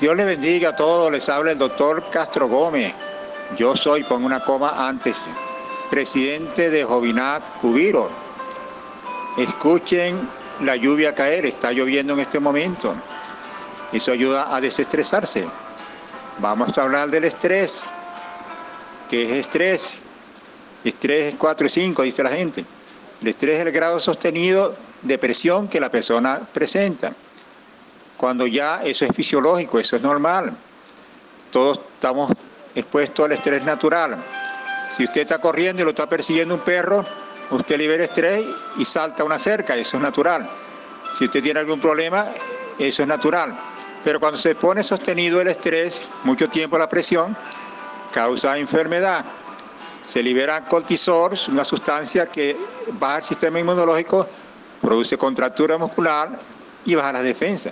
Dios le bendiga a todos, les habla el doctor Castro Gómez. Yo soy, pongo una coma antes, presidente de Jovinat Cubiro. Escuchen la lluvia caer, está lloviendo en este momento. Eso ayuda a desestresarse. Vamos a hablar del estrés. ¿Qué es estrés? Estrés es 4 y 5, dice la gente. El estrés es el grado sostenido de presión que la persona presenta cuando ya eso es fisiológico, eso es normal. Todos estamos expuestos al estrés natural. Si usted está corriendo y lo está persiguiendo un perro, usted libera estrés y salta una cerca, eso es natural. Si usted tiene algún problema, eso es natural. Pero cuando se pone sostenido el estrés, mucho tiempo la presión, causa enfermedad. Se libera cortisol, una sustancia que baja el sistema inmunológico, produce contractura muscular y baja la defensa.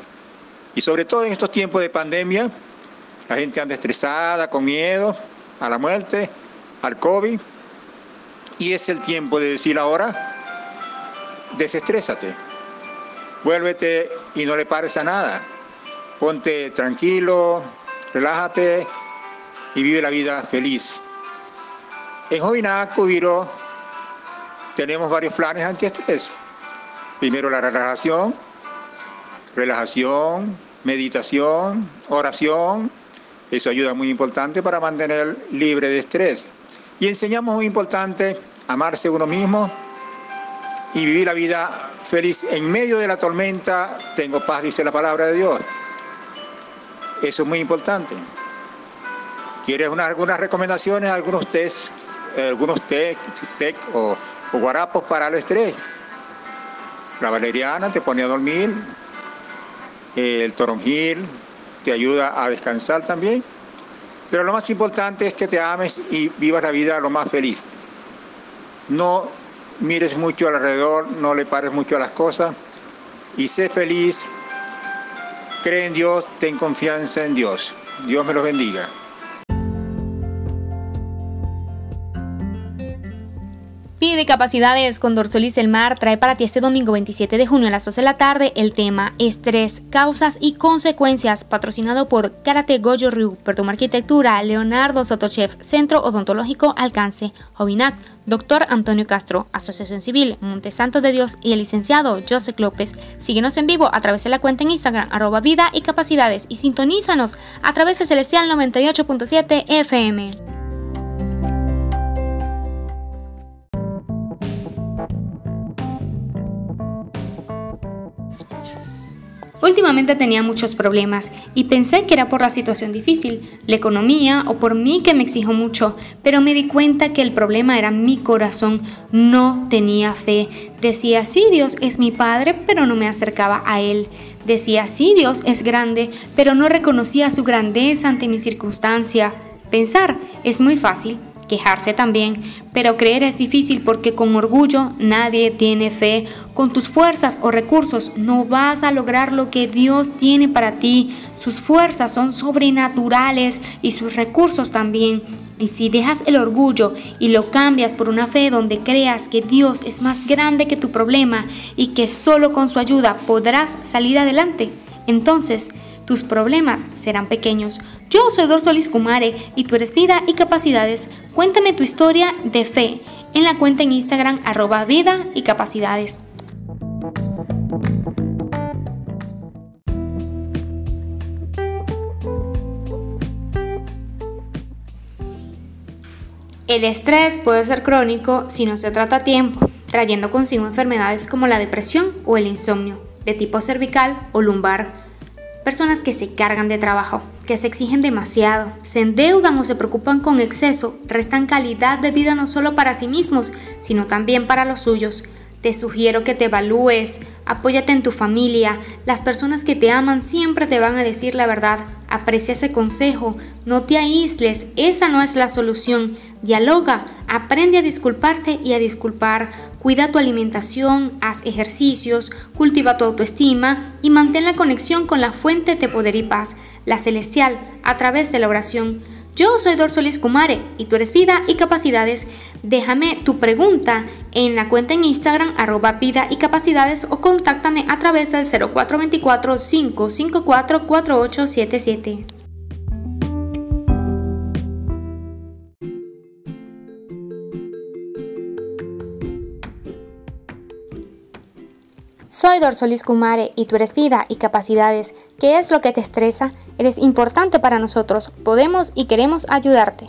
Y sobre todo en estos tiempos de pandemia, la gente anda estresada, con miedo a la muerte, al COVID. Y es el tiempo de decir ahora, desestrésate. Vuélvete y no le pares a nada. Ponte tranquilo, relájate y vive la vida feliz. En Jovinaco, Viro, tenemos varios planes antiestrés. Primero la relajación, relajación, meditación, oración, eso ayuda muy importante para mantener libre de estrés. Y enseñamos muy importante amarse uno mismo y vivir la vida feliz. En medio de la tormenta tengo paz, dice la palabra de Dios. Eso es muy importante. ¿Quieres algunas recomendaciones, algunos test, algunos test, o, o guarapos para el estrés? La valeriana te pone a dormir, el toronjil te ayuda a descansar también. Pero lo más importante es que te ames y vivas la vida lo más feliz. No mires mucho alrededor, no le pares mucho a las cosas y sé feliz. Cree en Dios, ten confianza en Dios. Dios me los bendiga. Pide Capacidades con Dorsolis del Mar trae para ti este domingo 27 de junio a las 12 de la tarde el tema Estrés, causas y consecuencias, patrocinado por Karate Gojo Ryu, Pertum Arquitectura, Leonardo Sotochev, Centro Odontológico Alcance, Jovinac, Doctor Antonio Castro, Asociación Civil, Montesanto de Dios y el licenciado Joseph López. Síguenos en vivo a través de la cuenta en Instagram, arroba vida y capacidades y sintonízanos a través de Celestial 98.7 FM. Últimamente tenía muchos problemas y pensé que era por la situación difícil, la economía o por mí que me exijo mucho, pero me di cuenta que el problema era mi corazón, no tenía fe. Decía, sí, Dios es mi Padre, pero no me acercaba a Él. Decía, sí, Dios es grande, pero no reconocía su grandeza ante mi circunstancia. Pensar es muy fácil, quejarse también, pero creer es difícil porque con orgullo nadie tiene fe. Con tus fuerzas o recursos no vas a lograr lo que Dios tiene para ti. Sus fuerzas son sobrenaturales y sus recursos también. Y si dejas el orgullo y lo cambias por una fe donde creas que Dios es más grande que tu problema y que solo con su ayuda podrás salir adelante, entonces tus problemas serán pequeños. Yo soy Dorsolis Kumare y tú eres vida y capacidades. Cuéntame tu historia de fe en la cuenta en Instagram arroba vida y capacidades. El estrés puede ser crónico si no se trata a tiempo, trayendo consigo enfermedades como la depresión o el insomnio, de tipo cervical o lumbar Personas que se cargan de trabajo, que se exigen demasiado, se endeudan o se preocupan con exceso, restan calidad de vida no solo para sí mismos, sino también para los suyos. Te sugiero que te evalúes, apóyate en tu familia, las personas que te aman siempre te van a decir la verdad, aprecia ese consejo, no te aísles, esa no es la solución, dialoga, aprende a disculparte y a disculpar, Cuida tu alimentación, haz ejercicios, cultiva tu autoestima y mantén la conexión con la fuente de poder y paz, la celestial, a través de la oración. Yo soy Dorsolis Kumare y tú eres Vida y Capacidades. Déjame tu pregunta en la cuenta en Instagram arroba vida y capacidades o contáctame a través del 0424 554 4877. Soy Dorsolis Kumare y tú eres vida y capacidades. ¿Qué es lo que te estresa? Eres importante para nosotros. Podemos y queremos ayudarte.